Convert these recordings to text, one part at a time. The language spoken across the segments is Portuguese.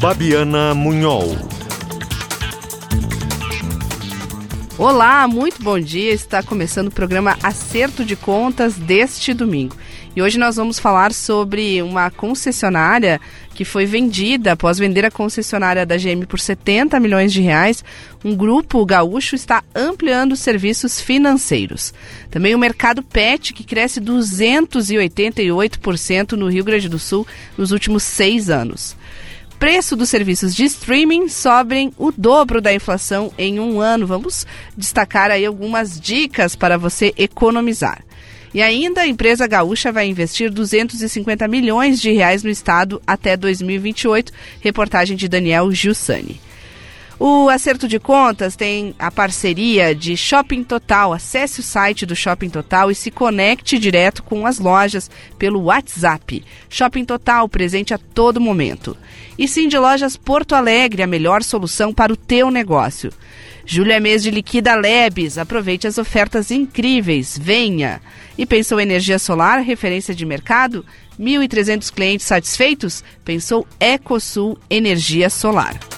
Babiana Munhol. Olá, muito bom dia. Está começando o programa Acerto de Contas deste domingo. E hoje nós vamos falar sobre uma concessionária que foi vendida após vender a concessionária da GM por 70 milhões de reais. Um grupo gaúcho está ampliando os serviços financeiros. Também o mercado pet, que cresce 288% no Rio Grande do Sul nos últimos seis anos preço dos serviços de streaming sobem o dobro da inflação em um ano. Vamos destacar aí algumas dicas para você economizar. E ainda a empresa gaúcha vai investir 250 milhões de reais no estado até 2028. Reportagem de Daniel Giussani. O Acerto de Contas tem a parceria de Shopping Total. Acesse o site do Shopping Total e se conecte direto com as lojas pelo WhatsApp. Shopping Total, presente a todo momento. E sim de Lojas Porto Alegre, a melhor solução para o teu negócio. Julho é mês de Liquida Lebes. Aproveite as ofertas incríveis. Venha! E pensou energia solar, referência de mercado? 1.300 clientes satisfeitos? Pensou Ecosul Energia Solar.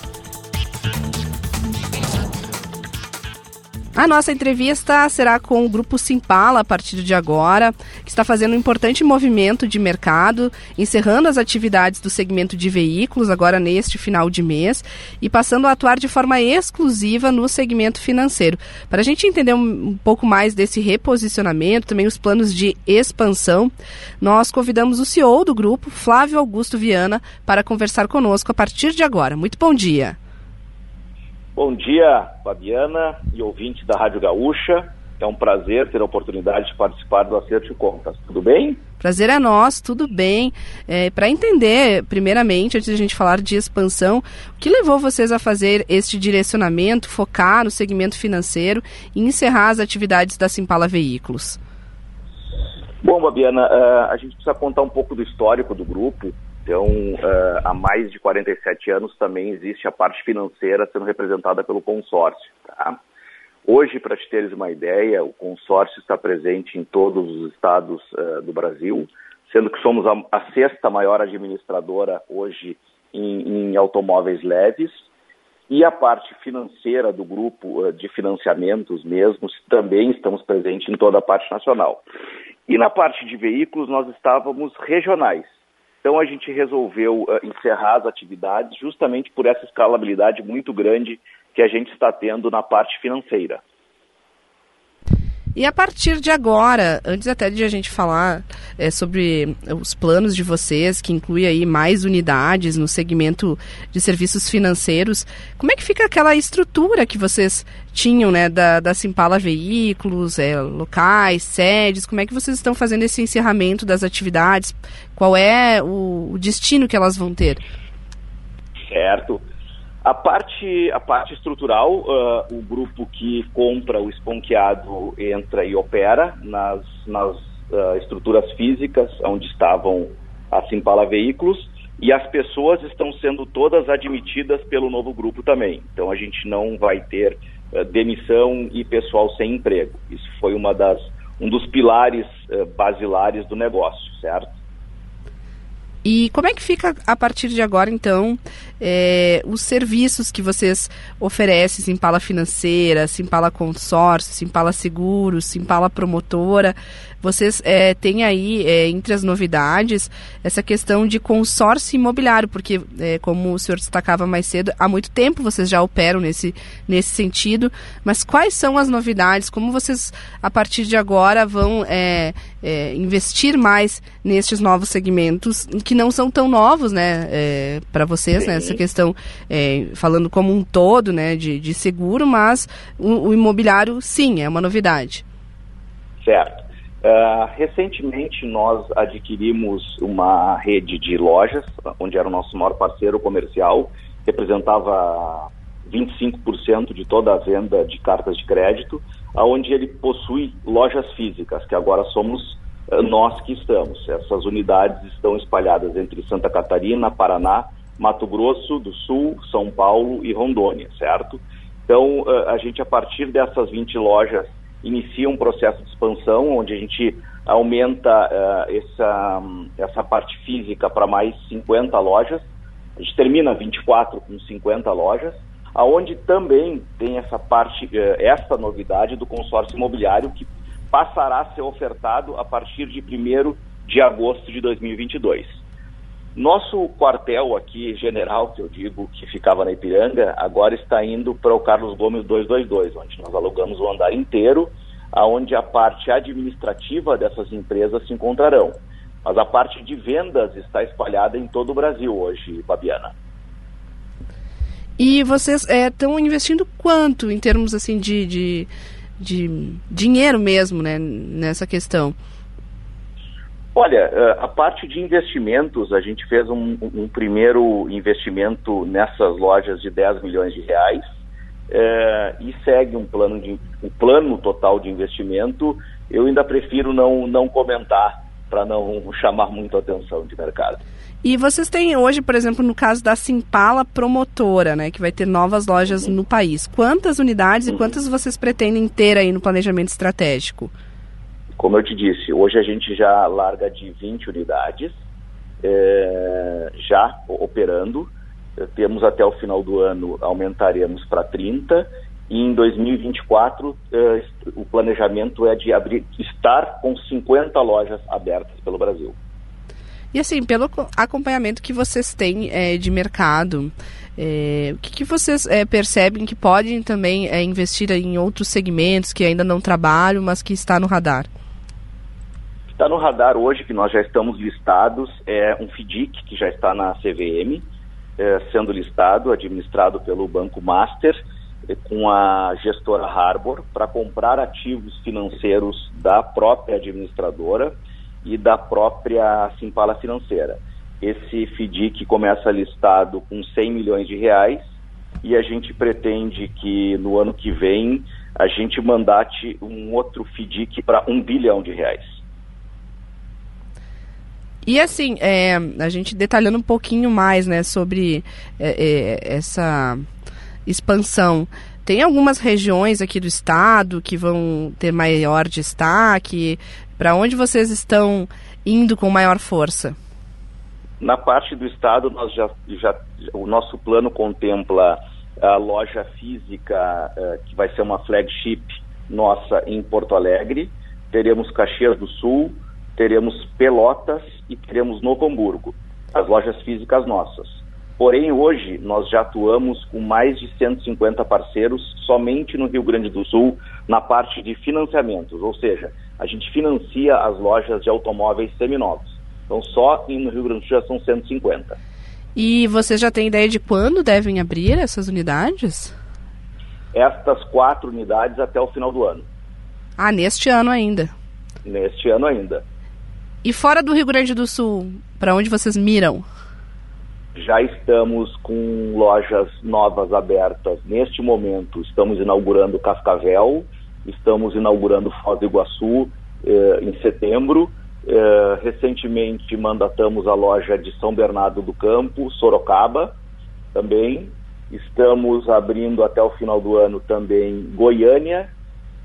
A nossa entrevista será com o Grupo Simpala a partir de agora, que está fazendo um importante movimento de mercado, encerrando as atividades do segmento de veículos agora neste final de mês e passando a atuar de forma exclusiva no segmento financeiro. Para a gente entender um, pouco mais desse reposicionamento, também os planos de expansão, nós convidamos o CEO do grupo, Flávio Augusto Viana, para conversar conosco a partir de agora. Muito bom dia. Bom dia, Fabiana e ouvintes da Rádio Gaúcha. É um prazer ter a oportunidade de participar do Acerto de Contas. Tudo bem? Prazer é nosso, tudo bem. É, Para entender, primeiramente, antes de a gente falar de expansão, o que levou vocês a fazer este direcionamento, focar no segmento financeiro e encerrar as atividades da Simpala Veículos? Bom, Fabiana, uh, a gente precisa contar um pouco do histórico do grupo. Então, uh, há mais de 47 anos também existe a parte financeira sendo representada pelo consórcio. Tá? Hoje, para te teres uma ideia, o consórcio está presente em todos os estados uh, do Brasil, sendo que somos a, a, sexta maior administradora hoje em, em, automóveis leves. E a parte financeira do grupo uh, de financiamentos mesmos também estamos presentes em toda a parte nacional. E na parte de veículos nós estávamos regionais. Então a gente resolveu uh, encerrar as atividades justamente por essa escalabilidade muito grande que a gente está tendo na parte financeira. E a partir de agora, antes até de a gente falar é, sobre os planos de vocês, que inclui aí mais unidades no segmento de serviços financeiros, como é que fica aquela estrutura que vocês tinham, né, da, da Simpala Veículos, é, locais, sedes, como é que vocês estão fazendo esse encerramento das atividades? Qual é o, o destino que elas vão ter? Certo. A parte, a parte estrutural, uh, o grupo que compra o esponqueado entra e opera nas, nas uh, estruturas físicas onde estavam a Simpala Veículos e as pessoas estão sendo todas admitidas pelo novo grupo também. Então a gente não vai ter uh, demissão e pessoal sem emprego. Isso foi uma das, um dos pilares basilares do negócio, certo? E como é que fica a partir de agora, então, é, os serviços que vocês oferecem, Simpala Financeira, Simpala Consórcio, Simpala Seguros, Simpala Promotora? Vocês é, têm aí, é, entre as novidades, essa questão de consórcio imobiliário, porque, é, como o senhor destacava mais cedo, há muito tempo vocês já operam nesse, nesse sentido, mas quais são as novidades? Como vocês, a partir de agora, vão é, é, investir mais nestes novos segmentos, que não são tão novos, né, é, para vocês, né, essa questão, falando como um todo, né, de, de seguro, mas o, o imobiliário, sim, é uma novidade. Certo. Uh, recentemente nós adquirimos uma rede de lojas, onde era o nosso maior parceiro comercial, representava 25% de toda a venda de cartas de crédito, aonde ele possui lojas físicas, que agora somos uh, nós que estamos. Essas unidades estão espalhadas entre Santa Catarina, Paraná, Mato Grosso do Sul, São Paulo e Rondônia, certo? Então, uh, a gente, a partir dessas 20 lojas inicia um processo de expansão, onde a gente aumenta uh, essa, essa parte física para mais 50 lojas, A gente termina 24 com 50 lojas, aonde também tem essa parte, eh, essa novidade do consórcio imobiliário que passará a ser ofertado a partir de 1 de agosto de 2022. Nosso quartel aqui, general, que eu digo, que ficava na Ipiranga, agora está indo para o Carlos Gomes 222, onde nós alugamos o andar inteiro, aonde a parte administrativa dessas empresas se encontrarão. Mas a parte de vendas está espalhada em todo o Brasil hoje, Fabiana. E vocês estão é, investindo quanto em termos assim de, de, de dinheiro mesmo, né, nessa questão? Olha, eh, a parte de investimentos, a gente fez um, um primeiro investimento nessas lojas de 10 milhões de reais é, e segue um plano, de, um plano total de investimento. Eu ainda prefiro não, não comentar para não chamar muito a atenção de mercado. E vocês têm hoje, por exemplo, no caso da Simpala Promotora, né, que vai ter novas lojas uhum. no país. Quantas unidades uhum. e quantas vocês pretendem ter aí no planejamento estratégico? Como eu te disse, hoje a gente já larga de 20 unidades, é, já operando. Temos até o final do ano, aumentaremos para 30 e em 2024 eh, o planejamento é de abrir, estar com 50 lojas abertas pelo Brasil. E assim, pelo acompanhamento que vocês têm é, de mercado, é, o que, que vocês é, percebem que podem também investir em outros segmentos que ainda não trabalham, mas que está no radar? Está no radar hoje, que nós já estamos listados, é um FDIC que já está na CVM, sendo listado, administrado pelo Banco Master, com a gestora Harbor, para comprar ativos financeiros da própria administradora e da própria Simpala Financeira. Esse FDIC começa listado com 100 milhões de reais e a gente pretende que no ano que vem a gente mandate um outro FDIC para um bilhão de reais. E assim, é, a gente detalhando um pouquinho mais né, sobre é, é, essa expansão. Tem algumas regiões aqui do estado que vão ter maior destaque. Para onde vocês estão indo com maior força? Na parte do estado, nós já, já o nosso plano contempla a loja física uh, que vai ser uma flagship nossa em Porto Alegre. Teremos Caxias do Sul, teremos Pelotas e teremos Novo Hamburgo, as lojas físicas nossas. Porém, hoje nós já atuamos com mais de 150 parceiros somente no Rio Grande do Sul na parte de financiamentos, ou seja, a gente financia as lojas de automóveis seminovos. Então, só no Rio Grande do Sul já são 150. E você já tem ideia de quando devem abrir essas unidades? Estas quatro unidades até o final do ano. Ah, neste ano ainda? Neste ano ainda. E fora do Rio Grande do Sul, para onde vocês miram? Já estamos com lojas novas abertas neste momento. Estamos inaugurando Cascavel, estamos inaugurando Foz do Iguaçu eh, em setembro. Eh, recentemente mandatamos a loja de São Bernardo do Campo, Sorocaba também. Estamos abrindo até o final do ano também Goiânia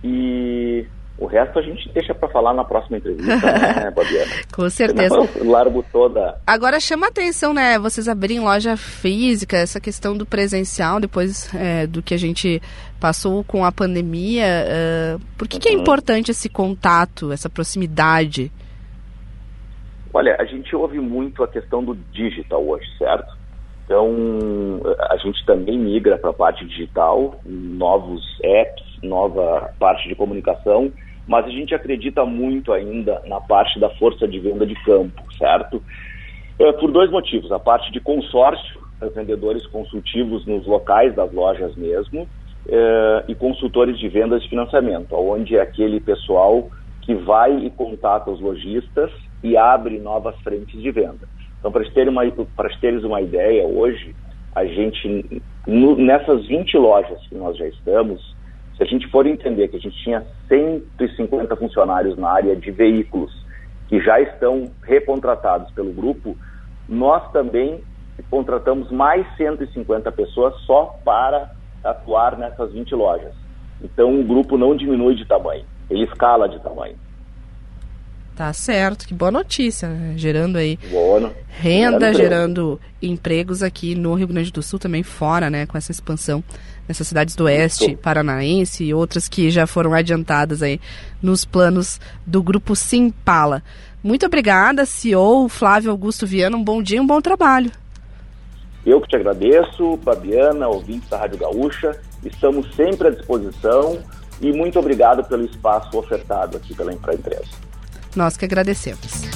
e o resto a gente deixa para falar na próxima entrevista, né, Babiana? Com certeza. Eu largo toda. Agora chama atenção, né? Vocês abrirem loja física, essa questão do presencial, depois é, do que a gente passou com a pandemia. Uh, por que, uhum. que é uhum. importante esse contato, essa proximidade? Olha, a gente ouve muito a questão do digital hoje, certo? Então, a gente também migra para a parte digital, novos apps, nova parte de comunicação mas a gente acredita muito ainda na parte da força de venda de campo, certo? É, por dois motivos. A parte de consórcio, vendedores consultivos nos locais das lojas mesmo, é, e consultores de vendas de financiamento, onde é aquele pessoal que vai e contata os lojistas e abre novas frentes de venda. Então, para terem uma, teres uma ideia, hoje, a gente, nessas 20 lojas que nós já estamos, se a gente for entender que a gente tinha 150 funcionários na área de veículos que já estão recontratados pelo grupo, nós também contratamos mais 150 pessoas só para atuar nessas 20 lojas. Então o grupo não diminui de tamanho, ele escala de tamanho. Tá certo, que boa notícia, né? gerando aí boa, renda, gerando empregos aqui no Rio Grande do Sul, também fora, né, com essa expansão nessas cidades do oeste Isso. paranaense e outras que já foram adiantadas aí nos planos do grupo Simpala. Muito obrigada, CEO Flávio Augusto Viana, um bom dia, um bom trabalho. Eu que te agradeço, Fabiana, ouvintes da Rádio Gaúcha, estamos sempre à disposição e muito obrigado pelo espaço ofertado aqui pela empresa. Nós que agradecemos.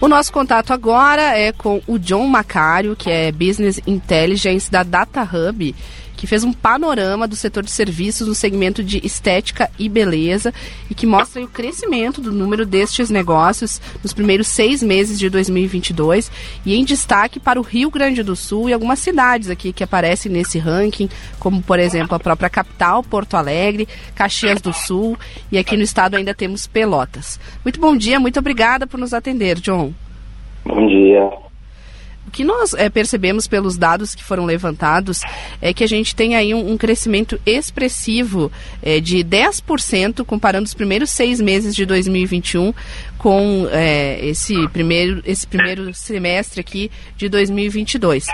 O nosso contato agora é com o John Macário, que é Business Intelligence da Data Hub que fez um panorama do setor de serviços no segmento de estética e beleza e que mostra o crescimento do número destes negócios nos primeiros seis meses de 2022 e em destaque para o Rio Grande do Sul e algumas cidades aqui que aparecem nesse ranking, como por exemplo a própria capital, Porto Alegre, Caxias do Sul e aqui no estado ainda temos Pelotas. Muito bom dia, muito obrigada por nos atender, John. Bom dia. O que nós é, percebemos pelos dados que foram levantados é que a gente tem aí um, um crescimento expressivo é, de 10% comparando os primeiros seis meses de 2021 com é, esse, primeiro, esse primeiro semestre aqui de 2022.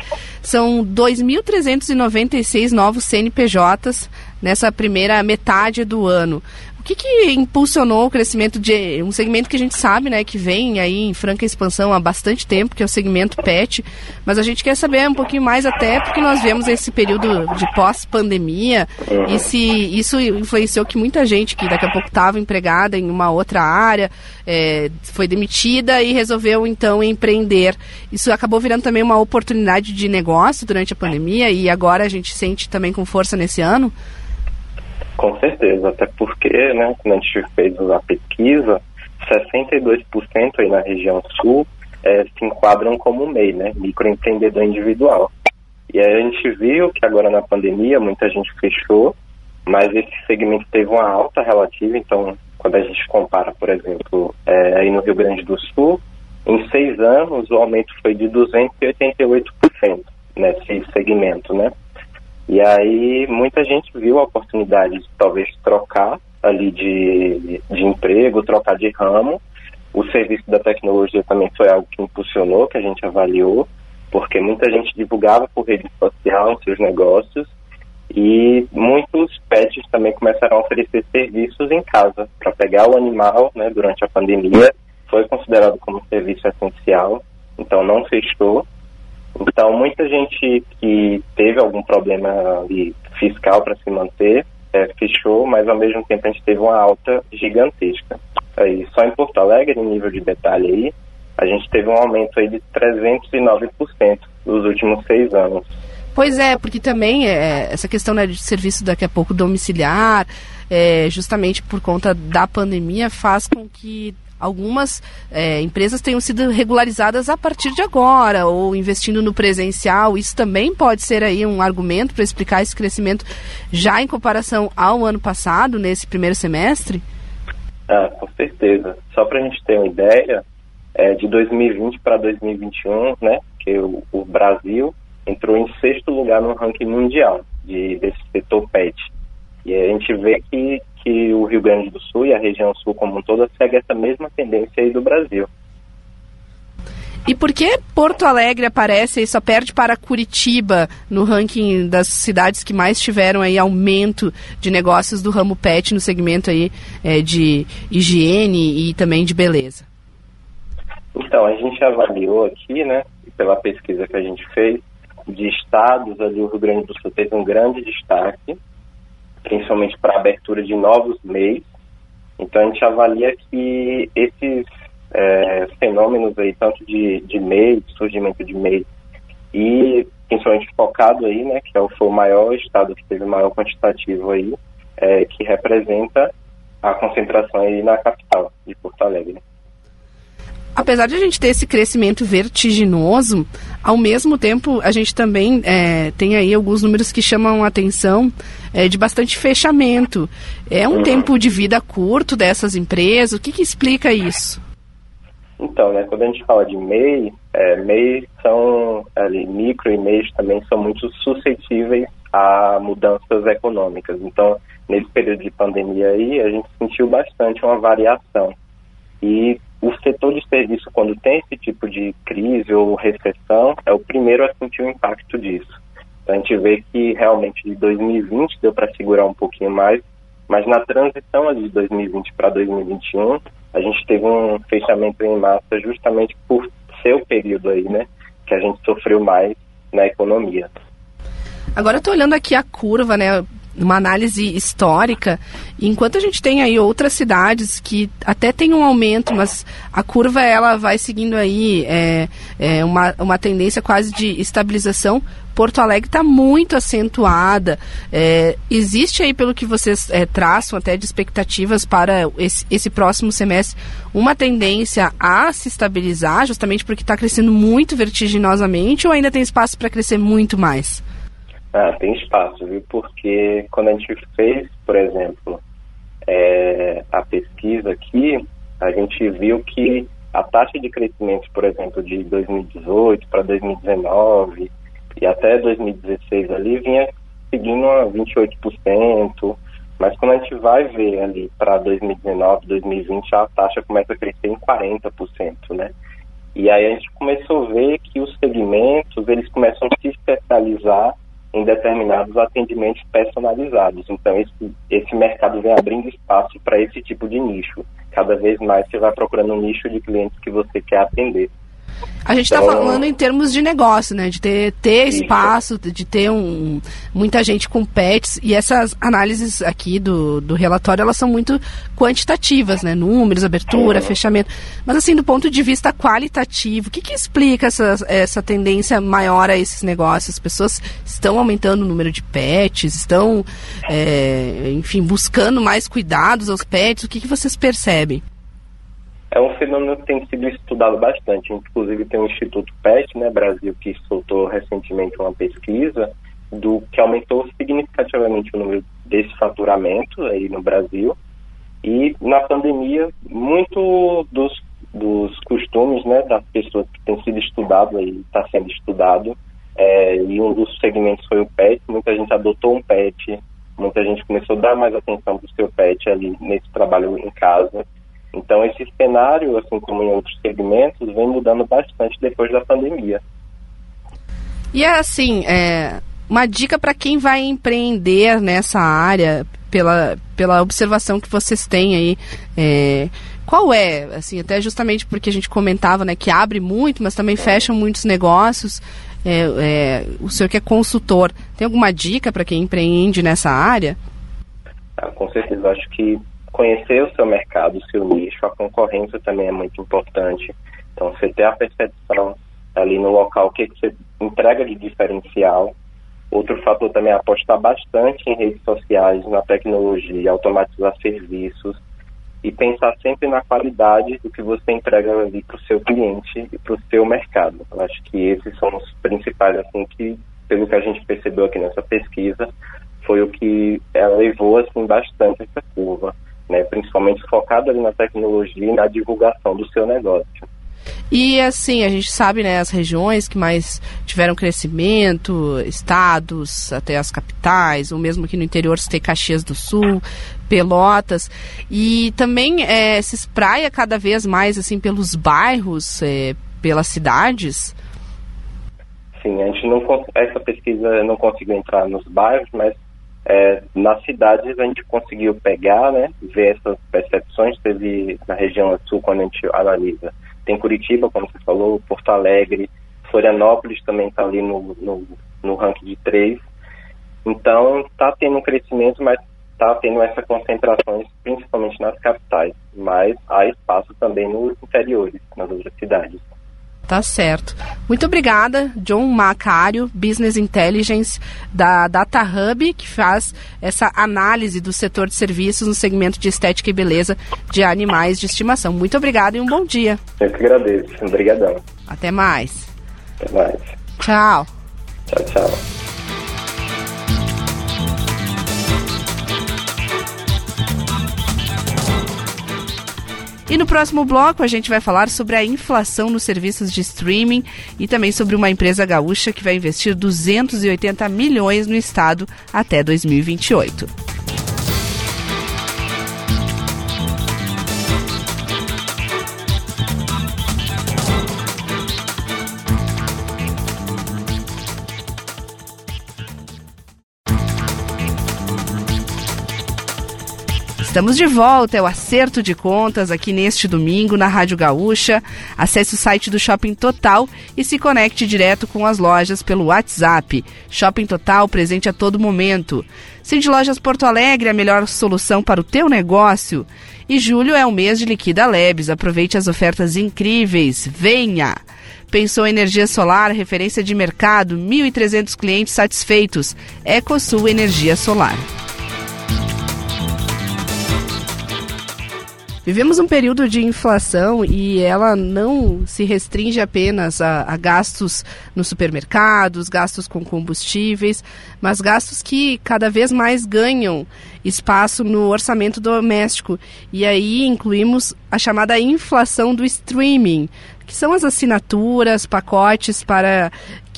São 2.396 novos CNPJs nessa primeira metade do ano. O que, que impulsionou o crescimento de um segmento que a gente sabe, né, que vem aí em franca expansão há bastante tempo, que é o segmento pet, mas a gente quer saber um pouquinho mais até porque nós vemos esse período de pós-pandemia e se isso influenciou que muita gente que daqui a pouco estava empregada em uma outra área é, foi demitida e resolveu então empreender. Isso acabou virando também uma oportunidade de negócio durante a pandemia e agora a gente sente também com força nesse ano. Com certeza, até porque, né, quando a gente fez a pesquisa, 62% aí na região sul é, se enquadram como MEI, né, microempreendedor individual. E aí a gente viu que agora na pandemia muita gente fechou, mas esse segmento teve uma alta relativa, então quando a gente compara, por exemplo, é, aí no Rio Grande do Sul, em seis anos o aumento foi de 288% nesse segmento, né? E aí muita gente viu a oportunidade de talvez trocar ali de, de emprego, trocar de ramo. O serviço da tecnologia também foi algo que impulsionou, que a gente avaliou, porque muita gente divulgava por rede social seus negócios e muitos pets também começaram a oferecer serviços em casa para pegar o animal né, durante a pandemia. Foi considerado como serviço essencial, então não fechou. Então, muita gente que teve algum problema fiscal para se manter é, fechou, mas ao mesmo tempo a gente teve uma alta gigantesca. Aí, só em Porto Alegre, em nível de detalhe aí, a gente teve um aumento aí de 309% nos últimos seis anos. Pois é, porque também é, essa questão né, de serviço daqui a pouco domiciliar, é, justamente por conta da pandemia, faz com que algumas é, empresas tenham sido regularizadas a partir de agora, ou investindo no presencial. Isso também pode ser aí um argumento para explicar esse crescimento já em comparação ao ano passado, nesse primeiro semestre? Ah, com certeza. Só para a gente ter uma ideia, é, de 2020 para 2021, né, que o, o, Brasil entrou em sexto lugar no ranking mundial de, desse setor PET. E a gente vê que que o Rio Grande do Sul e a região sul como um todo segue essa mesma tendência aí do Brasil. E por que Porto Alegre aparece e só perde para Curitiba no ranking das cidades que mais tiveram aí aumento de negócios do ramo pet no segmento aí é, de higiene e também de beleza? Então, a gente avaliou aqui, né, pela pesquisa que a gente fez, de estados ali o Rio Grande do Sul teve um grande destaque, principalmente para abertura de novos meios. Então a gente avalia que esses é, fenômenos aí, tanto de, de MEI, surgimento de MEI, e principalmente focado aí, né, que é o, foi o maior estado que teve o maior quantitativo aí, é, que representa a concentração aí na capital de Porto Alegre apesar de a gente ter esse crescimento vertiginoso, ao mesmo tempo a gente também é, tem aí alguns números que chamam a atenção é, de bastante fechamento. É um uhum. tempo de vida curto dessas empresas? O que, que explica isso? Então, né, quando a gente fala de MEI, é, MEI são, ali, micro e MEIs também são muito suscetíveis a mudanças econômicas. Então, nesse período de pandemia aí, a gente sentiu bastante uma variação. E o setor de serviço, quando tem esse tipo de crise ou recessão, é o primeiro a sentir o impacto disso. Então, a gente vê que realmente de 2020 deu para segurar um pouquinho mais, mas na transição de 2020 para 2021, a gente teve um fechamento em massa justamente por ser o período aí, né, que a gente sofreu mais na economia. Agora eu estou olhando aqui a curva, né? Uma análise histórica, enquanto a gente tem aí outras cidades que até tem um aumento, mas a curva ela vai seguindo aí é, é uma, uma tendência quase de estabilização. Porto Alegre está muito acentuada. É, existe aí, pelo que vocês é, traçam até de expectativas para esse, esse próximo semestre, uma tendência a se estabilizar, justamente porque está crescendo muito vertiginosamente, ou ainda tem espaço para crescer muito mais? Ah, tem espaço, viu? Porque quando a gente fez, por exemplo, é, a pesquisa aqui, a gente viu que a taxa de crescimento, por exemplo, de 2018 para 2019 e até 2016 ali vinha seguindo a 28%, mas quando a gente vai ver ali para 2019, 2020, a taxa começa a crescer em 40%, né? E aí a gente começou a ver que os segmentos, eles começam a se especializar em determinados atendimentos personalizados. Então, esse, esse mercado vem abrindo espaço para esse tipo de nicho. Cada vez mais você vai procurando um nicho de clientes que você quer atender. A gente está então, falando em termos de negócio, né? De ter, ter espaço, de ter um, muita gente com pets. E essas análises aqui do, do relatório, elas são muito quantitativas, né? Números, abertura, uhum. fechamento. Mas assim, do ponto de vista qualitativo, o que, que explica essa, essa tendência maior a esses negócios? As pessoas estão aumentando o número de pets, estão, é, enfim, buscando mais cuidados aos pets. O que, que vocês percebem? É um fenômeno que tem sido estudado bastante. Inclusive tem o Instituto PET, né, Brasil, que soltou recentemente uma pesquisa do que aumentou significativamente o número desse faturamento aí no Brasil. E na pandemia, muito dos, dos costumes né, das pessoas que têm sido estudado aí está sendo estudado. É, e um dos segmentos foi o PET. Muita gente adotou um PET, muita gente começou a dar mais atenção para o seu PET ali nesse trabalho em casa. Então, esse cenário, assim como em outros segmentos, vem mudando bastante depois da pandemia. E assim, é, uma dica para quem vai empreender nessa área, pela, pela observação que vocês têm aí, é, qual é? Assim, até justamente porque a gente comentava né, que abre muito, mas também fecha muitos negócios. É, é, o senhor que é consultor, tem alguma dica para quem empreende nessa área? Ah, com certeza, acho que conhecer o seu mercado, o seu nicho, a concorrência também é muito importante. Então, você ter a percepção ali no local, o que, que você entrega de diferencial. Outro fator também é apostar bastante em redes sociais, na tecnologia, automatizar serviços e pensar sempre na qualidade do que você entrega ali para o seu cliente e para o seu mercado. Eu acho que esses são os principais, assim, que, pelo que a gente percebeu aqui nessa pesquisa, foi o que levou, assim, bastante essa curva né, principalmente focado ali na tecnologia e na divulgação do seu negócio. E assim, a gente sabe, né, as regiões que mais tiveram crescimento, estados, até as capitais, ou mesmo aqui no interior você tem Caxias do Sul, Pelotas, e também é, se espraia cada vez mais assim pelos bairros, é, pelas cidades. Sim, a gente não essa pesquisa não conseguiu entrar nos bairros, mas é, nas cidades a gente conseguiu pegar, né, ver essas percepções, teve na região sul quando a gente analisa. Tem Curitiba, como você falou, Porto Alegre, Florianópolis também está ali no, no, no ranking de três. Então está tendo um crescimento, mas está tendo essa concentração principalmente nas capitais. Mas há espaço também nos interiores, nas outras cidades. Tá certo. Muito obrigada, John Macário, Business Intelligence da Data Hub, que faz essa análise do setor de serviços no segmento de estética e beleza de animais de estimação. Muito obrigada e um bom dia. Eu que agradeço. Obrigadão. Até mais. Até mais. Tchau. Tchau, tchau. E no próximo bloco a gente vai falar sobre a inflação nos serviços de streaming e também sobre uma empresa gaúcha que vai investir 280 milhões no estado até 2028. Estamos de volta, é o acerto de contas aqui neste domingo na Rádio Gaúcha. Acesse o site do Shopping Total e se conecte direto com as lojas pelo WhatsApp. Shopping Total presente a todo momento. Cindy Lojas Porto Alegre, a melhor solução para o teu negócio. E julho é o mês de Liquida Lebes. Aproveite as ofertas incríveis. Venha! Pensou em energia solar, referência de mercado, 1.300 clientes satisfeitos. EcoSul Energia Solar. Vivemos um período de inflação e ela não se restringe apenas a, a, gastos nos supermercados, gastos com combustíveis, mas gastos que cada vez mais ganham espaço no orçamento doméstico. E aí incluímos a chamada inflação do streaming, que são as assinaturas, pacotes para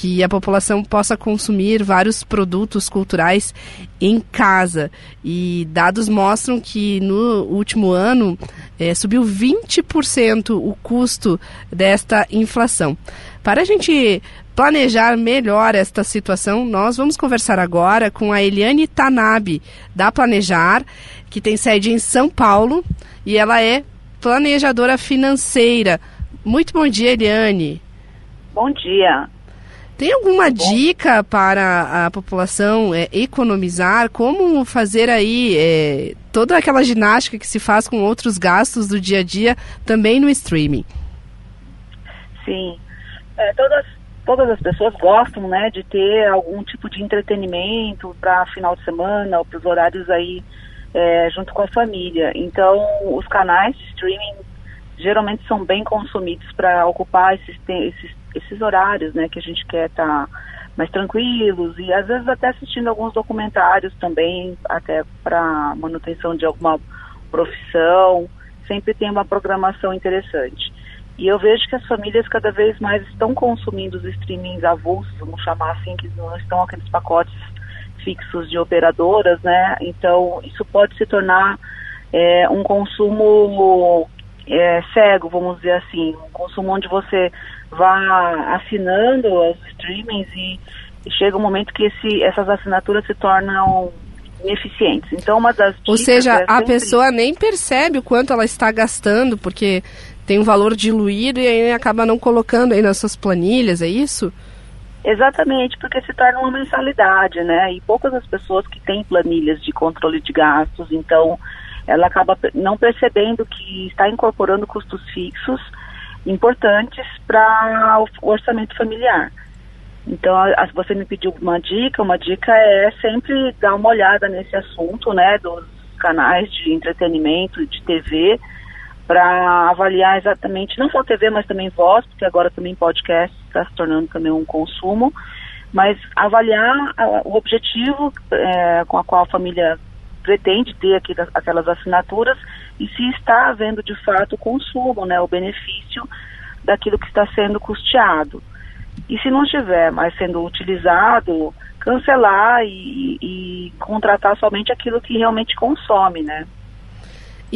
que a população possa consumir vários produtos culturais em casa. E dados mostram que no último ano é, subiu 20% o custo desta inflação. Para a gente planejar melhor esta situação, nós vamos conversar agora com a Eliane Tanabe, da Planejar, que tem sede em São Paulo e ela é planejadora financeira. Muito bom dia, Eliane. Bom dia. Tem alguma dica para a população é, economizar? Como fazer aí é, toda aquela ginástica que se faz com outros gastos do dia a dia também no streaming? Sim. É, todas, todas as pessoas gostam né, de ter algum tipo de entretenimento para final de semana ou para os horários aí é, junto com a família. Então, os canais de streaming geralmente são bem consumidos para ocupar esses, esses esses horários, né, que a gente quer estar tá mais tranquilos e às vezes até assistindo alguns documentários também, até para manutenção de alguma profissão, sempre tem uma programação interessante. E eu vejo que as famílias cada vez mais estão consumindo os streamings avulsos, vamos chamar assim, que não estão aqueles pacotes fixos de operadoras, né? Então, isso pode se tornar é, um consumo é, cego, vamos dizer assim, um consumo onde você vá assinando os streamings e, e chega um momento que esse, essas assinaturas se tornam ineficientes. Então, uma das Ou seja, é a pessoa nem percebe o quanto ela está gastando, porque tem um valor diluído e aí acaba não colocando aí nas suas planilhas, é isso? Exatamente, porque se torna uma mensalidade, né? E poucas as pessoas que têm planilhas de controle de gastos, então ela acaba não percebendo que está incorporando custos fixos importantes para o orçamento familiar. Então, a, você me pediu uma dica, uma dica é sempre dar uma olhada nesse assunto, né, dos canais de entretenimento, de TV, para avaliar exatamente, não só TV, mas também voz, porque agora também podcast está se tornando também um consumo, mas avaliar a, o objetivo é, com a qual a família pretende ter aqui, aquelas assinaturas e se está havendo de fato o consumo, né, o benefício daquilo que está sendo custeado. E se não estiver mais sendo utilizado, cancelar e, e contratar somente aquilo que realmente consome, né?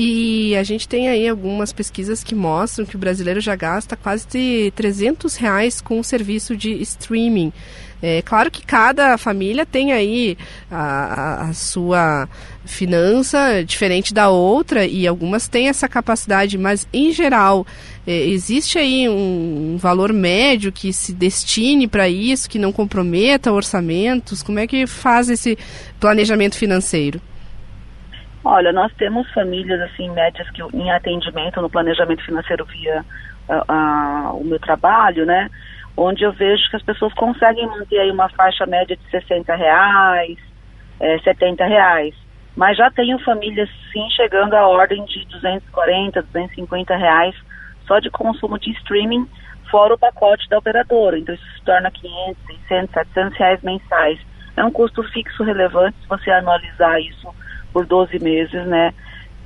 E a gente tem aí algumas pesquisas que mostram que o brasileiro já gasta quase 300 reais com o serviço de streaming. É claro que cada família tem aí a, a, sua finança diferente da outra e algumas têm essa capacidade, mas em geral é, existe aí um, um, valor médio que se destine para isso, que não comprometa orçamentos? Como é que faz esse planejamento financeiro? Olha, nós temos famílias assim médias que em atendimento no planejamento financeiro via uh, uh, o meu trabalho, né? Onde eu vejo que as pessoas conseguem manter aí uma faixa média de 60 reais, é, 70 reais. Mas já tenho famílias sim chegando à ordem de 240, 250 reais só de consumo de streaming, fora o pacote da operadora. Então isso se torna 500, 600, 700 reais mensais. É um custo fixo relevante se você analisar isso por 12 meses, né?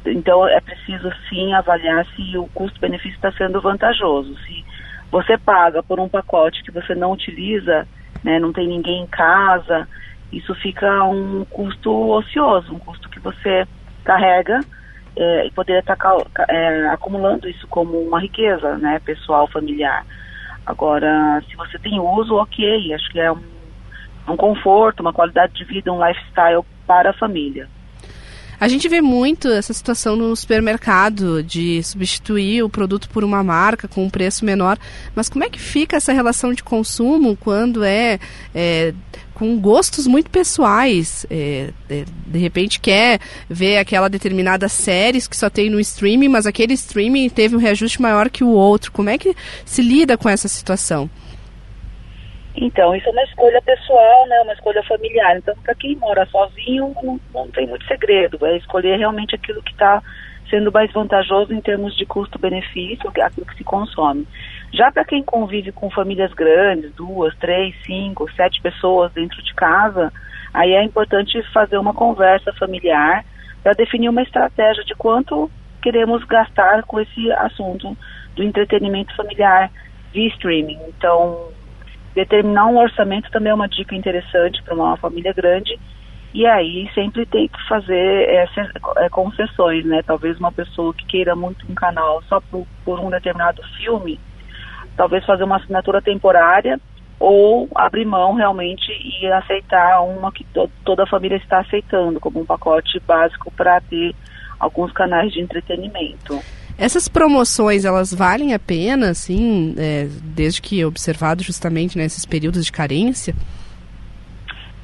Então é preciso sim avaliar se o custo-benefício está sendo vantajoso. Se você paga por um pacote que você não utiliza, né, não tem ninguém em casa, isso fica um custo ocioso, um custo que você carrega é, e poderia estar tá é, acumulando isso como uma riqueza, né, pessoal, familiar. Agora, se você tem uso, ok, acho que é um, um conforto, uma qualidade de vida, um lifestyle para a família. A gente vê muito essa situação no supermercado de substituir o produto por uma marca com um preço menor, mas como é que fica essa relação de consumo quando é, é com gostos muito pessoais. É, é, de repente quer ver aquela determinada séries que só tem no streaming, mas aquele streaming teve um reajuste maior que o outro. Como é que se lida com essa situação? Então, isso é uma escolha pessoal, né? Uma escolha familiar. Então, para quem mora sozinho, não, não, tem muito segredo. É escolher realmente aquilo que está sendo mais vantajoso em termos de custo-benefício, aquilo que se consome. Já para quem convive com famílias grandes, duas, três, cinco, sete pessoas dentro de casa, aí é importante fazer uma conversa familiar para definir uma estratégia de quanto queremos gastar com esse assunto do entretenimento familiar via streaming. Então, determinar um orçamento também é uma dica interessante para uma família grande. E aí sempre tem que fazer essas é, concessões, né? Talvez uma pessoa que queira muito um canal só por, por um determinado filme, talvez fazer uma assinatura temporária ou abrir mão realmente e aceitar uma que to toda a família está aceitando como um pacote básico para ter alguns canais de entretenimento. Essas promoções, elas valem a pena, assim, é, desde que observado justamente nesses períodos de carência?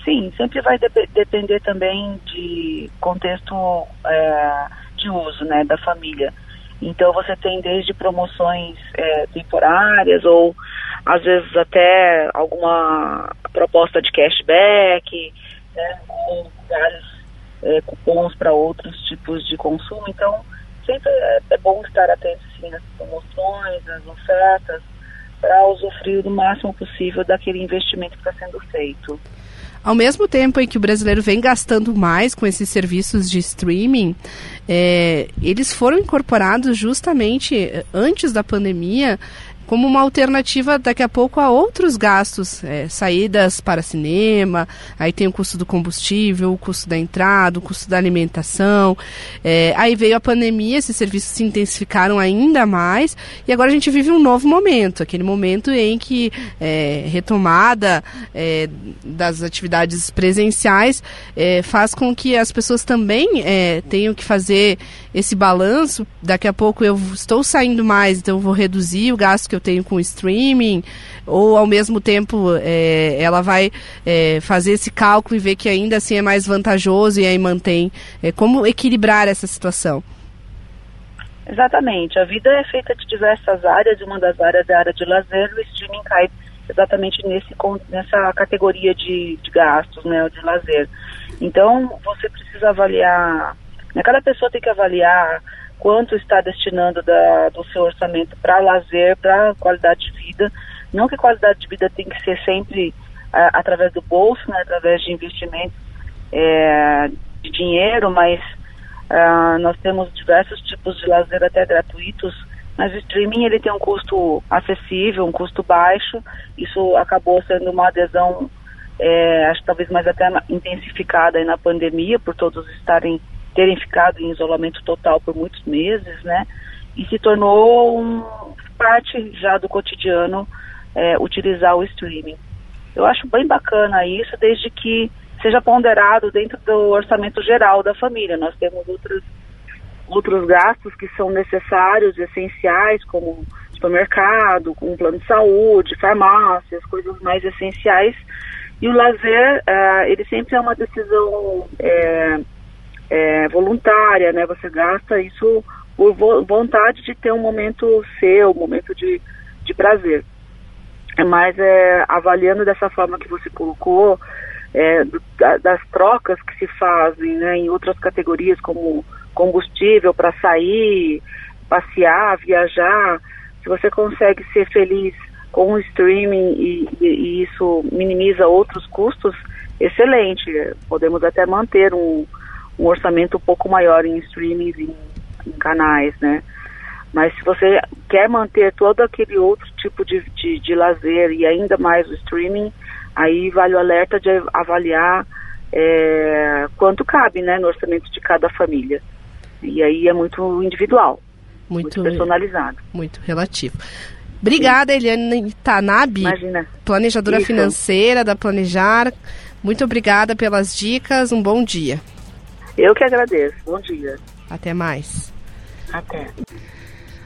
Sim, sempre vai de depender também de contexto é, de uso, né, da família. Então você tem desde promoções é, temporárias ou às vezes até alguma proposta de cashback, né, ou vários é, cupons para outros tipos de consumo. Então sempre é, é bom estar atento sim às promoções, às ofertas, para usufruir do máximo possível daquele investimento que está sendo feito. Ao mesmo tempo em que o brasileiro vem gastando mais com esses serviços de streaming, é, eles foram incorporados justamente eh, antes da pandemia como uma alternativa daqui a pouco a outros gastos, é, saídas para cinema, aí tem o custo do combustível, o custo da entrada, o custo da alimentação. É, aí veio a pandemia, esses serviços se intensificaram ainda mais e agora a gente vive um novo momento, aquele momento em que é, retomada é, das atividades presenciais é, faz com que as pessoas também é, tenham que fazer esse balanço. Daqui a pouco eu estou saindo mais, então vou reduzir o gasto que eu tenho com streaming, ou ao mesmo tempo é, ela vai é, fazer esse cálculo e ver que ainda assim é mais vantajoso e aí mantém. É, como equilibrar essa situação? Exatamente. A vida é feita de diversas áreas, uma das áreas é a área de lazer, o streaming cai exatamente nesse, nessa categoria de, de gastos, né, de lazer. Então, você precisa avaliar, né, cada pessoa tem que avaliar quanto está destinando da, do seu orçamento para lazer, para qualidade de vida. Não que qualidade de vida tem que ser sempre é, através do bolso, né, através de investimentos é, de dinheiro, mas é, nós temos diversos tipos de lazer até gratuitos, mas o streaming ele tem um custo acessível, um custo baixo. Isso acabou sendo uma adesão, é, acho talvez mais até intensificada na pandemia, por todos estarem terem ficado em isolamento total por muitos meses, né? E se tornou um, parte já do cotidiano é, utilizar o streaming. Eu acho bem bacana isso, desde que seja ponderado dentro do orçamento geral da família. Nós temos outros, outros gastos que são necessários, essenciais, como supermercado, com plano de saúde, farmácias, coisas mais essenciais. E o lazer, uh, ele sempre é uma decisão é, é, voluntária, né? Você gasta isso por vontade de ter um momento seu, um momento de, de prazer. Mas é, avaliando dessa forma que você colocou, é, das trocas que se fazem né, em outras categorias, como combustível para sair, passear, viajar, se você consegue ser feliz com o streaming e, e, e isso minimiza outros custos, excelente. Podemos até manter um, um orçamento um pouco maior em streamings, em, em canais, né? Mas se você quer manter todo aquele outro tipo de, de, de, lazer e ainda mais o streaming, aí vale o alerta de avaliar é, quanto cabe né, no orçamento de cada família. E aí é muito individual, muito, muito personalizado. Muito relativo. Obrigada, Sim. Eliane Tanabe, Imagina. planejadora Isso. financeira da Planejar. Muito obrigada pelas dicas, um bom dia. Eu que agradeço. Bom dia. Até mais. Até.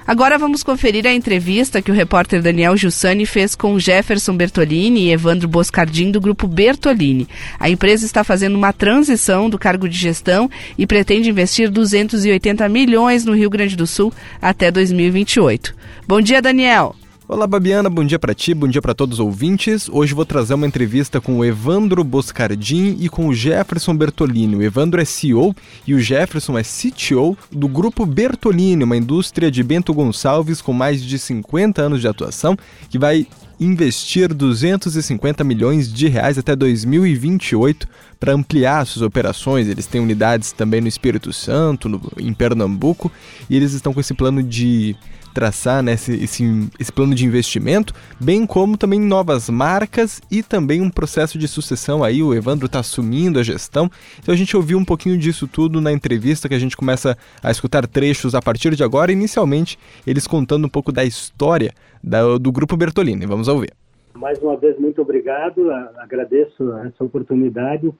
Agora vamos conferir a entrevista que o repórter Daniel Giussani fez com Jefferson Bertolini e Evandro Boscardin do grupo Bertolini. A empresa está fazendo uma transição do cargo de gestão e pretende investir 280 milhões no Rio Grande do Sul até 2028. Bom dia, Daniel. Olá, Babiana, bom dia para ti, bom dia para todos os ouvintes. Hoje vou trazer uma entrevista com o Evandro Boscardin e com o Jefferson Bertolini. O Evandro é CEO e o Jefferson é CTO do Grupo Bertolini, uma indústria de Bento Gonçalves com mais de 50 anos de atuação, que vai investir 250 milhões de reais até 2028 para ampliar suas operações. Eles têm unidades também no Espírito Santo, no, em Pernambuco, e eles estão com esse plano de traçar né, esse, esse, esse plano de investimento, bem como também novas marcas e também um processo de sucessão aí, o Evandro está assumindo a gestão. Então a gente ouviu um pouquinho disso tudo na entrevista que a gente começa a escutar trechos a partir de agora, inicialmente eles contando um pouco da história da, do Grupo Bertolini. Vamos ouvir. Mais uma vez, muito obrigado, agradeço essa oportunidade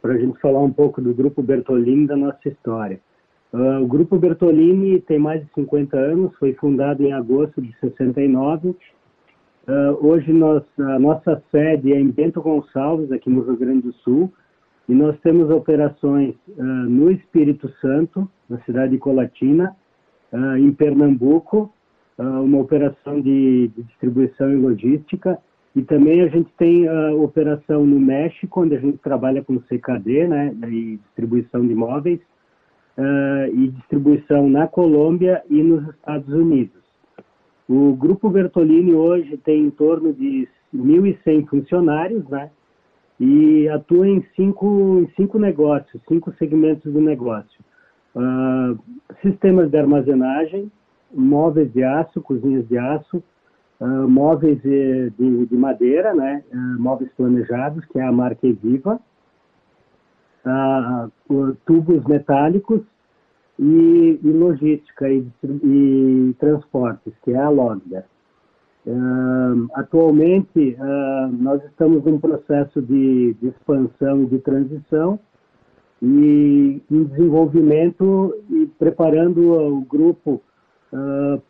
para a gente falar um pouco do Grupo Bertolini da nossa história. Uh, o Grupo Bertolini tem mais de 50 anos, foi fundado em agosto de 69. Uh, ah, hoje nós, a nossa sede é em Bento Gonçalves, aqui no Rio Grande do Sul, e nós temos operações uh, no Espírito Santo, na cidade de Colatina, em Pernambuco, uma operação de, distribuição e logística, e também a gente tem a operação no México, onde a gente trabalha com CKD, né, e distribuição de imóveis, uh, e distribuição na Colômbia e nos Estados Unidos. O Grupo Bertolini hoje tem em torno de 1.100 funcionários, né? E atua em cinco, em cinco negócios, cinco segmentos do negócio. Uh, sistemas de armazenagem, móveis de aço, cozinhas de aço, uh, móveis de, de, de, madeira, né? Uh, móveis planejados, que é a marca Eviva, tubos metálicos e, e logística e, e, transportes, que é a. Uh, atualmente, uh, nós estamos num processo de, de expansão e de transição e em desenvolvimento e preparando o grupo uh,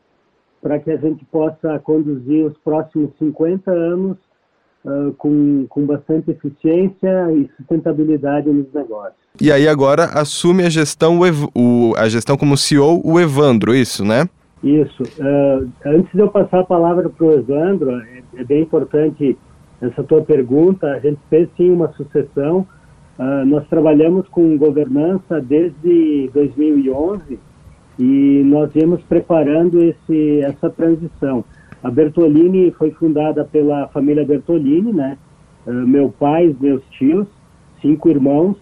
para que a gente possa conduzir os próximos 50 anos uh, com, com bastante eficiência e sustentabilidade nos negócios. E aí agora assume a gestão, o, a gestão como CEO o Evandro, isso, né? Isso. Uh, antes de eu passar a palavra para o Evandro, é, é, bem importante essa tua pergunta. A gente fez sim uma sucessão. Uh, nós trabalhamos com governança desde 2011 e nós viemos preparando esse, essa transição. A Bertolini foi fundada pela família Bertolini, né? Uh, meu pai, meus tios, cinco irmãos,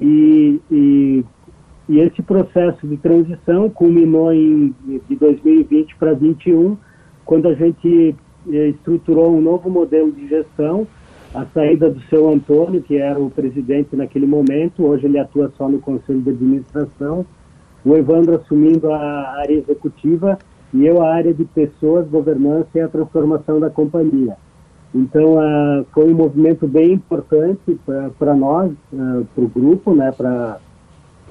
e, e, e, esse processo de transição culminou em de 2020 para 2021, quando a gente eh, estruturou um novo modelo de gestão, a saída do seu Antônio, que era o presidente naquele momento, hoje ele atua só no conselho de administração, o Evandro assumindo a área executiva e eu a área de pessoas, governança e a transformação da companhia. Então, uh, foi um movimento bem importante para nós, uh, para o grupo, né, para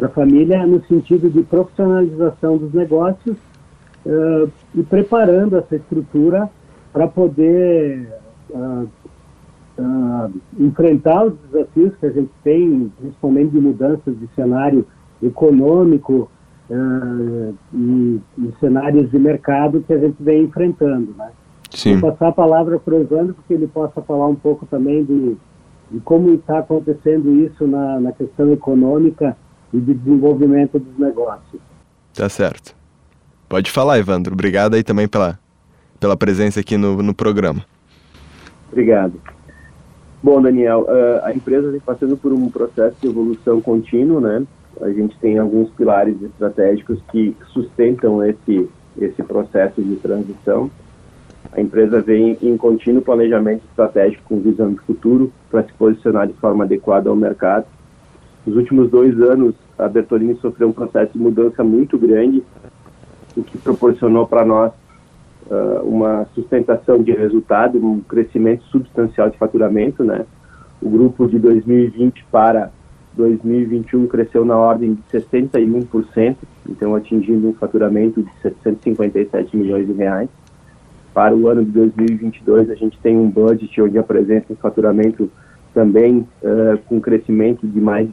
a família, no sentido de profissionalização dos negócios uh, e preparando essa estrutura para poder enfrentar os desafios que a gente tem, principalmente de mudanças de cenário econômico, uh, e, e, cenários de mercado que a gente vem enfrentando, né? Sim. Vou passar a palavra para o Evandro, porque ele possa falar um pouco também de, de como está acontecendo isso na, na questão econômica e de desenvolvimento dos negócios. Tá certo. Pode falar, Evandro. Obrigado aí também pela, pela presença aqui no, no programa. Obrigado. Bom, Daniel, uh, a empresa vem passando por um processo de evolução contínuo, né? A gente tem alguns pilares estratégicos que sustentam esse, esse processo de transição. A empresa vem em contínuo planejamento estratégico com visão de futuro para se posicionar de forma adequada ao mercado. Nos últimos dois anos, a Bertolini sofreu um processo de mudança muito grande, o que proporcionou para nós uh, uma sustentação de resultado, um crescimento substancial de faturamento. Né? O grupo de 2020 para 2021 cresceu na ordem de 61%, então atingindo um faturamento de 757 milhões de reais. Para o ano de 2022, a gente tem um budget onde apresenta um faturamento também uh, com crescimento de mais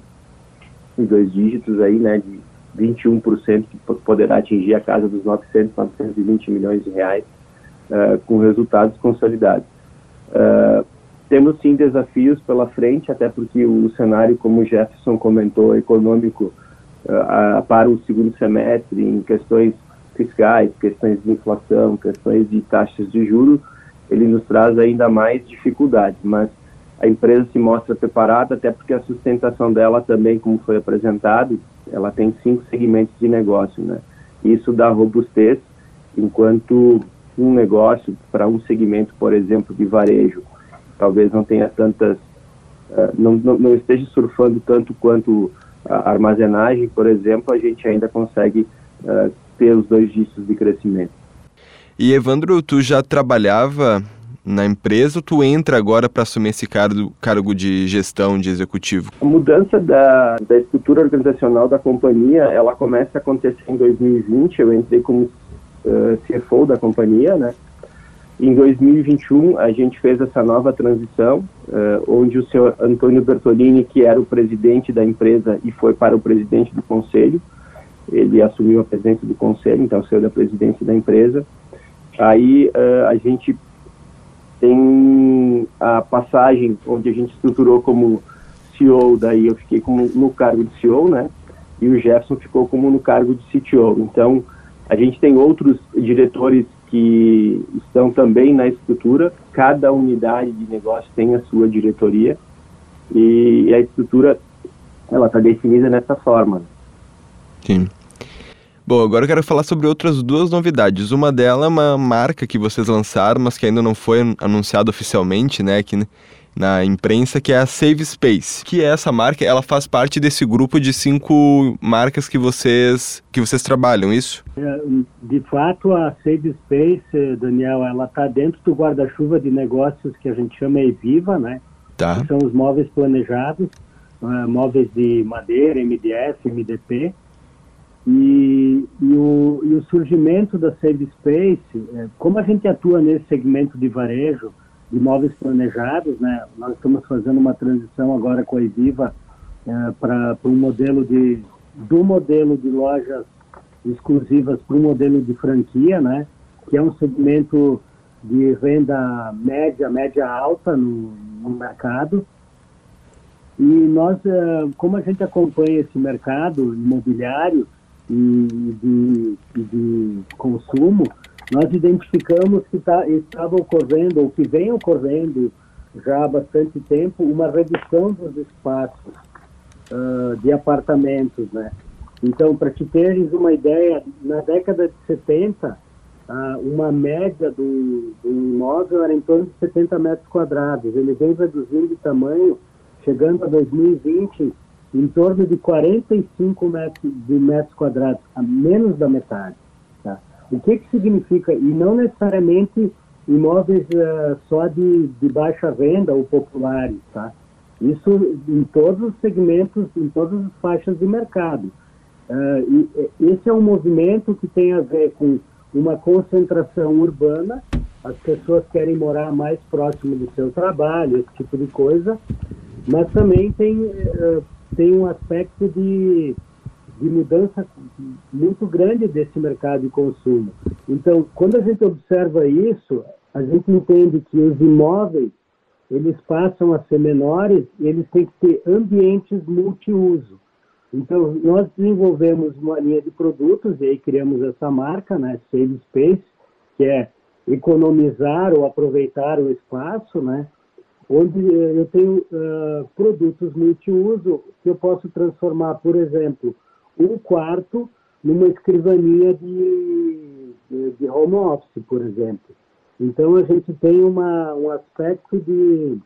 de dois dígitos aí, né, de 21%, que poderá atingir a casa dos 900, 920 milhões de reais, uh, com resultados consolidados. Uh, temos sim desafios pela frente, até porque o cenário, como o Jefferson comentou, econômico uh, para o segundo semestre, em questões fiscais, questões de inflação, questões de taxas de juros, ele nos traz ainda mais dificuldades, mas a empresa se mostra preparada, até porque a sustentação dela também, como foi apresentado, ela tem cinco segmentos de negócio, né? Isso dá robustez, enquanto um negócio para um segmento, por exemplo, de varejo, talvez não tenha tantas, uh, não, não, não, esteja surfando tanto quanto a armazenagem, por exemplo, a gente ainda consegue uh, ter os dois dígitos de crescimento. E Evandro, tu já trabalhava na empresa ou tu entra agora para assumir esse cargo, cargo de gestão, de executivo? A mudança da, da estrutura organizacional da companhia, ela começa a acontecer em 2020, eu entrei como uh, CFO da companhia, né? Em 2021, a gente fez essa nova transição, uh, onde o senhor Antônio Bertolini, que era o presidente da empresa e foi para o presidente do conselho, ele assumiu a presidência do conselho, então saiu da presidência da empresa. Aí uh, a gente tem a passagem onde a gente estruturou como CEO, daí eu fiquei como no cargo de CEO, né? E o Jefferson ficou como no cargo de CTO. Então, a gente tem outros diretores que estão também na estrutura. Cada unidade de negócio tem a sua diretoria e a estrutura ela está definida nessa forma. Sim. Bom, agora eu quero falar sobre outras duas novidades. Uma delas é uma marca que vocês lançaram, mas que ainda não foi anunciada oficialmente, né? Que na imprensa, que é a Save Space. Que é essa marca, ela faz parte desse grupo de cinco marcas que vocês que vocês trabalham, isso? É, de fato, a Save Space, Daniel, ela está dentro do guarda-chuva de negócios que a gente chama Eviva, né? Tá. Que são os móveis planejados, uh, móveis de madeira, MDF, MDP. E, e, o, e o surgimento da Save Space, é, como a gente atua nesse segmento de varejo, imóveis planejados, né? Nós estamos fazendo uma transição agora com a Eviva é, para um modelo de do modelo de lojas exclusivas para um modelo de franquia, né? Que é um segmento de renda média, média alta no, no mercado. E nós, é, como a gente acompanha esse mercado imobiliário e de, de consumo, nós identificamos que tá, estava ocorrendo, ou que vem ocorrendo já há bastante tempo, uma redução dos espaços uh, de apartamentos, né? Então, para te teres uma ideia, na década de 70, uh, uma média do, do imóvel era em torno de 70 metros quadrados. Ele vem reduzindo de tamanho, chegando a 2020 em torno de 45 metros, de metros quadrados, a menos da metade. O que, que significa? E não necessariamente imóveis uh, só de, de baixa renda ou populares, tá? Isso em todos os segmentos, em todas as faixas de mercado. Uh, e, esse é um movimento que tem a ver com uma concentração urbana, as pessoas querem morar mais próximo do seu trabalho, esse tipo de coisa, mas também tem, uh, tem um aspecto de de mudança muito grande desse mercado de consumo. Então, quando a gente observa isso, a gente entende que os imóveis eles passam a ser menores e eles têm que ter ambientes multiuso. Então, nós desenvolvemos uma linha de produtos e aí criamos essa marca, né, Save Space, que é economizar ou aproveitar o espaço, né, onde eu tenho uh, produtos multiuso que eu posso transformar, por exemplo, um quarto numa escrivaninha de, de, de, home office, por exemplo. Então a gente tem uma, um aspecto de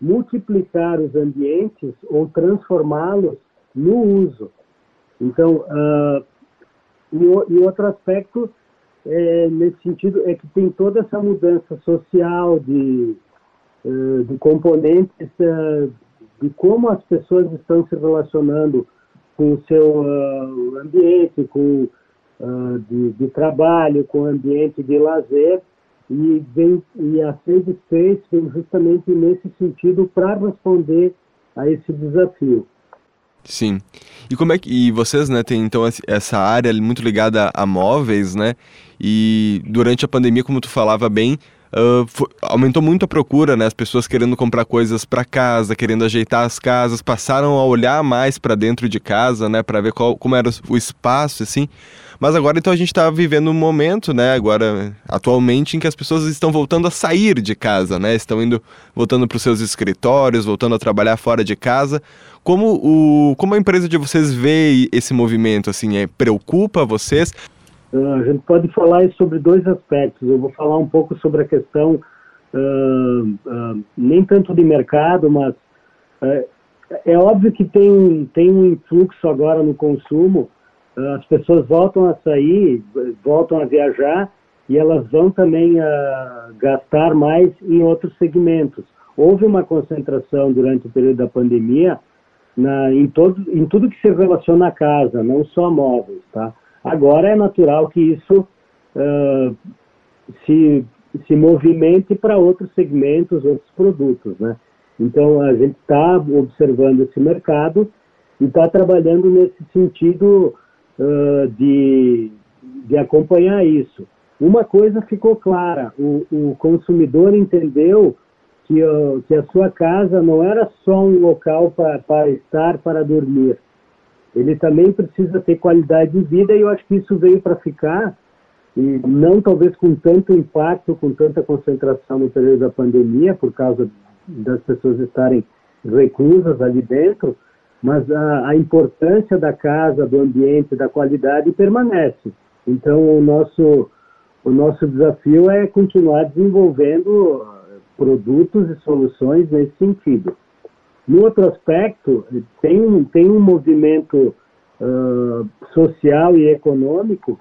multiplicar os ambientes ou transformá-los no uso. Então, uh, e, e, outro aspecto é, nesse sentido é que tem toda essa mudança social de, uh, de componentes uh, de como as pessoas estão se relacionando com o seu uh, ambiente, com uh, de, de, trabalho, com o ambiente de lazer, e, vem, e a Save Space vem justamente nesse sentido para responder a esse desafio. Sim. E como é que e vocês, né, tem então essa área muito ligada a móveis, né? E durante a pandemia, como tu falava bem, Uh, foi, aumentou muito a procura, né? As pessoas querendo comprar coisas para casa, querendo ajeitar as casas, passaram a olhar mais para dentro de casa, né? Para ver qual, como era o espaço, assim. Mas agora, então, a gente está vivendo um momento, né? Agora, atualmente, em que as pessoas estão voltando a sair de casa, né? Estão indo, voltando para os seus escritórios, voltando a trabalhar fora de casa. Como, o, como a empresa de vocês vê esse movimento, assim? É, preocupa vocês? Uh, a gente pode falar sobre dois aspectos. Eu vou falar um pouco sobre a questão uh, uh, nem tanto de mercado, mas é óbvio que tem, tem um influxo agora no consumo. as pessoas voltam a sair, voltam a viajar e elas vão também gastar mais em outros segmentos. Houve uma concentração durante o período da pandemia na, em, todo, em tudo que se relaciona à casa, não só móveis, tá? Agora é natural que isso uh, se, se movimente para outros segmentos, outros produtos, né? Então a gente está observando esse mercado e está trabalhando nesse sentido uh, de, de acompanhar isso. Uma coisa ficou clara: o, o consumidor entendeu que, uh, que a sua casa não era só um local para, estar, para dormir ele também precisa ter qualidade de vida e eu acho que isso veio para ficar e não talvez com tanto impacto, com tanta concentração no período da pandemia, por causa das pessoas estarem reclusas ali dentro, mas a, a importância da casa, do ambiente, da qualidade permanece. Então o nosso o nosso desafio é continuar desenvolvendo produtos e soluções nesse sentido. No outro aspecto, tem tem um movimento uh, social e econômico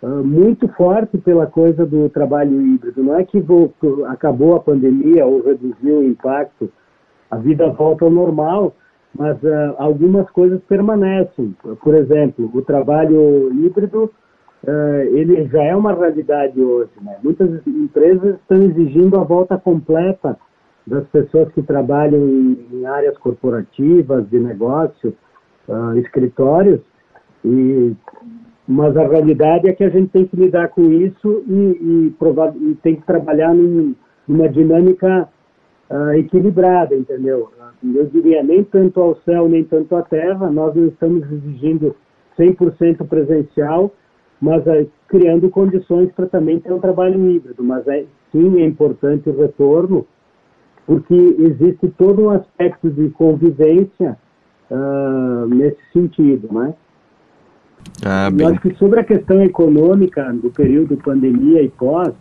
uh, muito forte pela coisa do trabalho híbrido. Não é que voltou, acabou a pandemia ou reduziu o impacto, a vida volta ao normal, mas uh, algumas coisas permanecem. Por exemplo, o trabalho híbrido ele já é uma realidade hoje. Né? Muitas empresas estão exigindo a volta completa das pessoas que trabalham em, em áreas corporativas, de negócio, uh, escritórios, e, mas a realidade é que a gente tem que lidar com isso e, e, e tem que trabalhar num, numa dinâmica uh, equilibrada, entendeu? Eu diria nem tanto ao céu, nem tanto à terra, nós não estamos exigindo 100% presencial, mas uh, criando condições para também ter um trabalho híbrido, mas é, sim é importante o retorno, porque existe todo um aspecto de convivência uh, nesse sentido, né? Ah, bem. Eu acho que sobre a questão econômica do período pandemia e pós,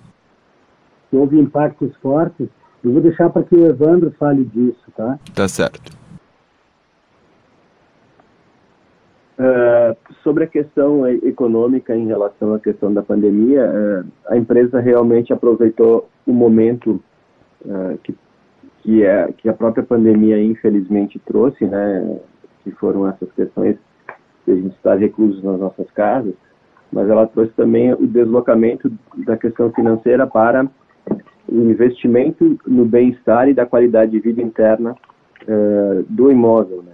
que houve impactos fortes, eu vou deixar para que o Evandro fale disso, tá? Tá certo. Uh, sobre a questão econômica em relação à questão da pandemia, uh, a empresa realmente aproveitou o momento uh, que que, é, que a própria pandemia, infelizmente, trouxe, né, que foram essas questões de a gente estar recluso nas nossas casas, mas ela trouxe também o deslocamento da questão financeira para o investimento no bem-estar e da qualidade de vida interna uh, do imóvel. Né?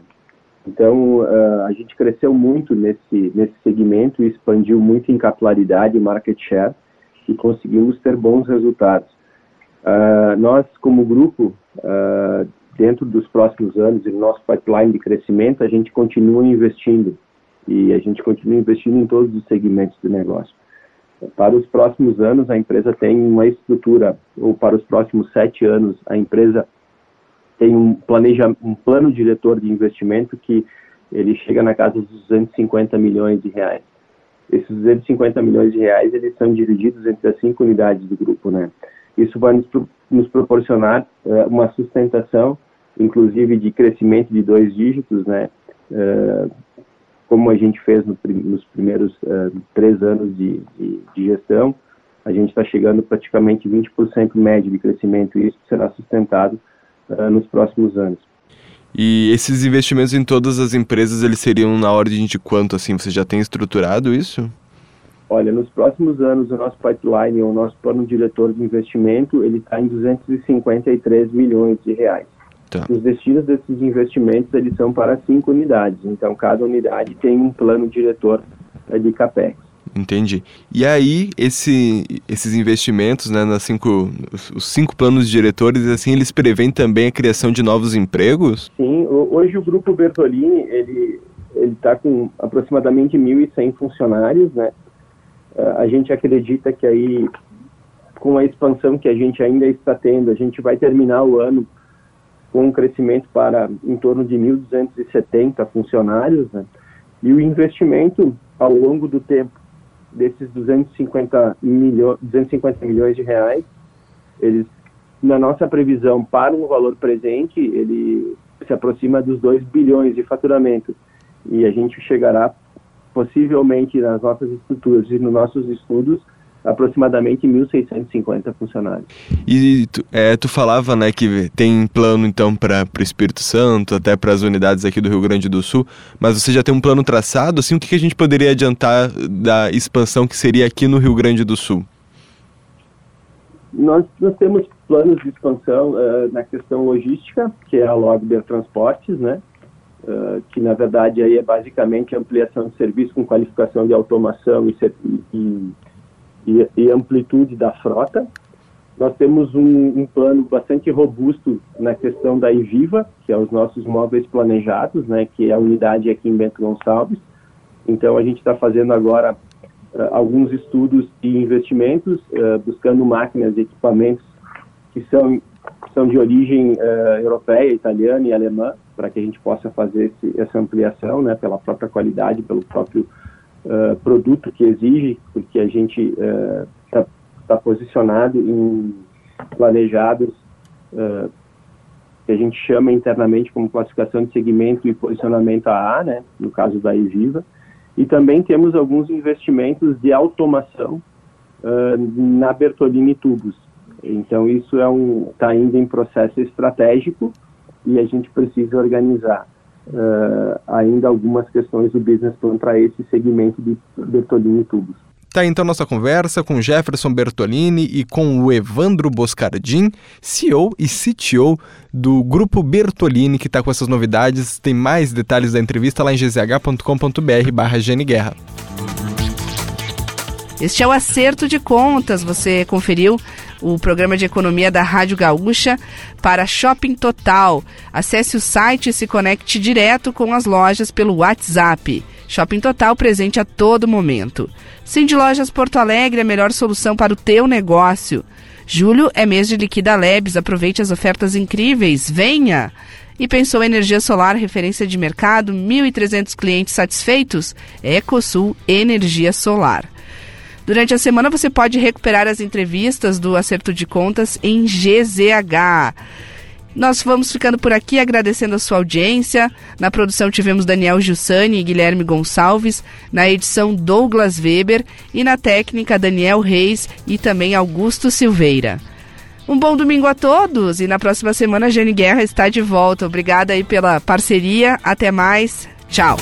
Então, uh, a gente cresceu muito nesse, nesse segmento e expandiu muito em capilaridade e market share e conseguimos ter bons resultados. Uh, nós, como grupo, uh, dentro dos próximos anos e no nosso pipeline de crescimento, a gente continua investindo e a gente continua investindo em todos os segmentos do negócio. Para os próximos anos, a empresa tem uma estrutura, ou para os próximos sete anos, a empresa tem um, planeja, um plano diretor de investimento que ele chega na casa dos 250 milhões de reais. Esses 250 milhões de reais, eles são divididos entre as cinco unidades do grupo, né? Isso vai nos, nos proporcionar uh, uma sustentação, inclusive de crescimento de dois dígitos, né? Uh, como a gente fez no, nos primeiros uh, três anos de, de, de gestão, a gente está chegando praticamente 20% médio de crescimento e isso será sustentado nos próximos anos. E esses investimentos em todas as empresas, eles seriam na ordem de quanto, assim? Você já tem estruturado isso? Olha, nos próximos anos, o nosso pipeline, o nosso plano diretor de investimento, ele está em 253 milhões de reais. Tá. Os destinos desses investimentos, eles são para cinco unidades. Então, cada unidade tem um plano diretor de CAPEX. Entendi. E aí, esse, esses investimentos, né, nas cinco, os, cinco planos diretores, assim, eles preveem também a criação de novos empregos? Sim, hoje o Grupo Bertolini, ele está com aproximadamente 1.100 funcionários, né? Uh, a gente acredita que aí, com a expansão que a gente ainda está tendo, a gente vai terminar o ano com um crescimento para em torno de 1.270 funcionários, né? E o investimento ao longo do tempo desses 250, milho, 250 milhões de reais, eles, na nossa previsão para o valor presente, ele se aproxima dos 2 bilhões de faturamento. E a gente chegará, possivelmente, nas nossas estruturas e nos nossos estudos, aproximadamente 1.650 funcionários. E tu, é, tu falava, né, que tem plano então para o Espírito Santo, até para as unidades aqui do Rio Grande do Sul, mas você já tem um plano traçado, assim, o que, que a gente poderia adiantar da expansão que seria aqui no Rio Grande do Sul? Nós, nós temos planos de expansão uh, na questão logística, que é a Logber Transportes, né, uh, que na verdade aí é basicamente ampliação de serviço com qualificação de automação e, e e, amplitude da frota. Nós temos um, um, plano bastante robusto na questão da Inviva, que é os nossos móveis planejados, né, que é a unidade aqui em Bento Gonçalves. Então, a gente está fazendo agora uh, alguns estudos e investimentos, uh, buscando máquinas e equipamentos que são, são de origem uh, europeia, italiana e alemã, para que a gente possa fazer esse, essa ampliação, né, pela própria qualidade, pelo próprio uh, produto que exige, porque a gente está uh, tá posicionado em planejados que a gente chama internamente como classificação de segmento e posicionamento AA, né, no caso da Eviva, e também temos alguns investimentos de automação na Bertolini Tubos. Então isso é um está ainda em processo estratégico e a gente precisa organizar uh, ainda algumas questões do business plan para esse segmento de Bertolini Tubos. Tá então nossa conversa com Jefferson Bertolini e com o Evandro Boscardin, CEO e CTO do Grupo Bertolini, que está com essas novidades. Tem mais detalhes da entrevista lá em gzh.com.br barra Guerra. Este é o Acerto de Contas. Você conferiu o programa de economia da Rádio Gaúcha para Shopping Total. Acesse o site e se conecte direto com as lojas pelo WhatsApp. Shopping Total presente a todo momento. Cindy Lojas Porto Alegre, a melhor solução para o teu negócio. Julho é mês de Liquida Labs, aproveite as ofertas incríveis, venha! E pensou energia solar, referência de mercado, 1.300 clientes satisfeitos? EcoSul Energia Solar. Durante a semana você pode recuperar as entrevistas do Acerto de Contas em GZH. Nós vamos ficando por aqui agradecendo a sua audiência. Na produção tivemos Daniel Jussani e Guilherme Gonçalves, na edição Douglas Weber e na técnica Daniel Reis e também Augusto Silveira. Um bom domingo a todos e na próxima semana a Jane Guerra está de volta. Obrigada aí pela parceria. Até mais. Tchau.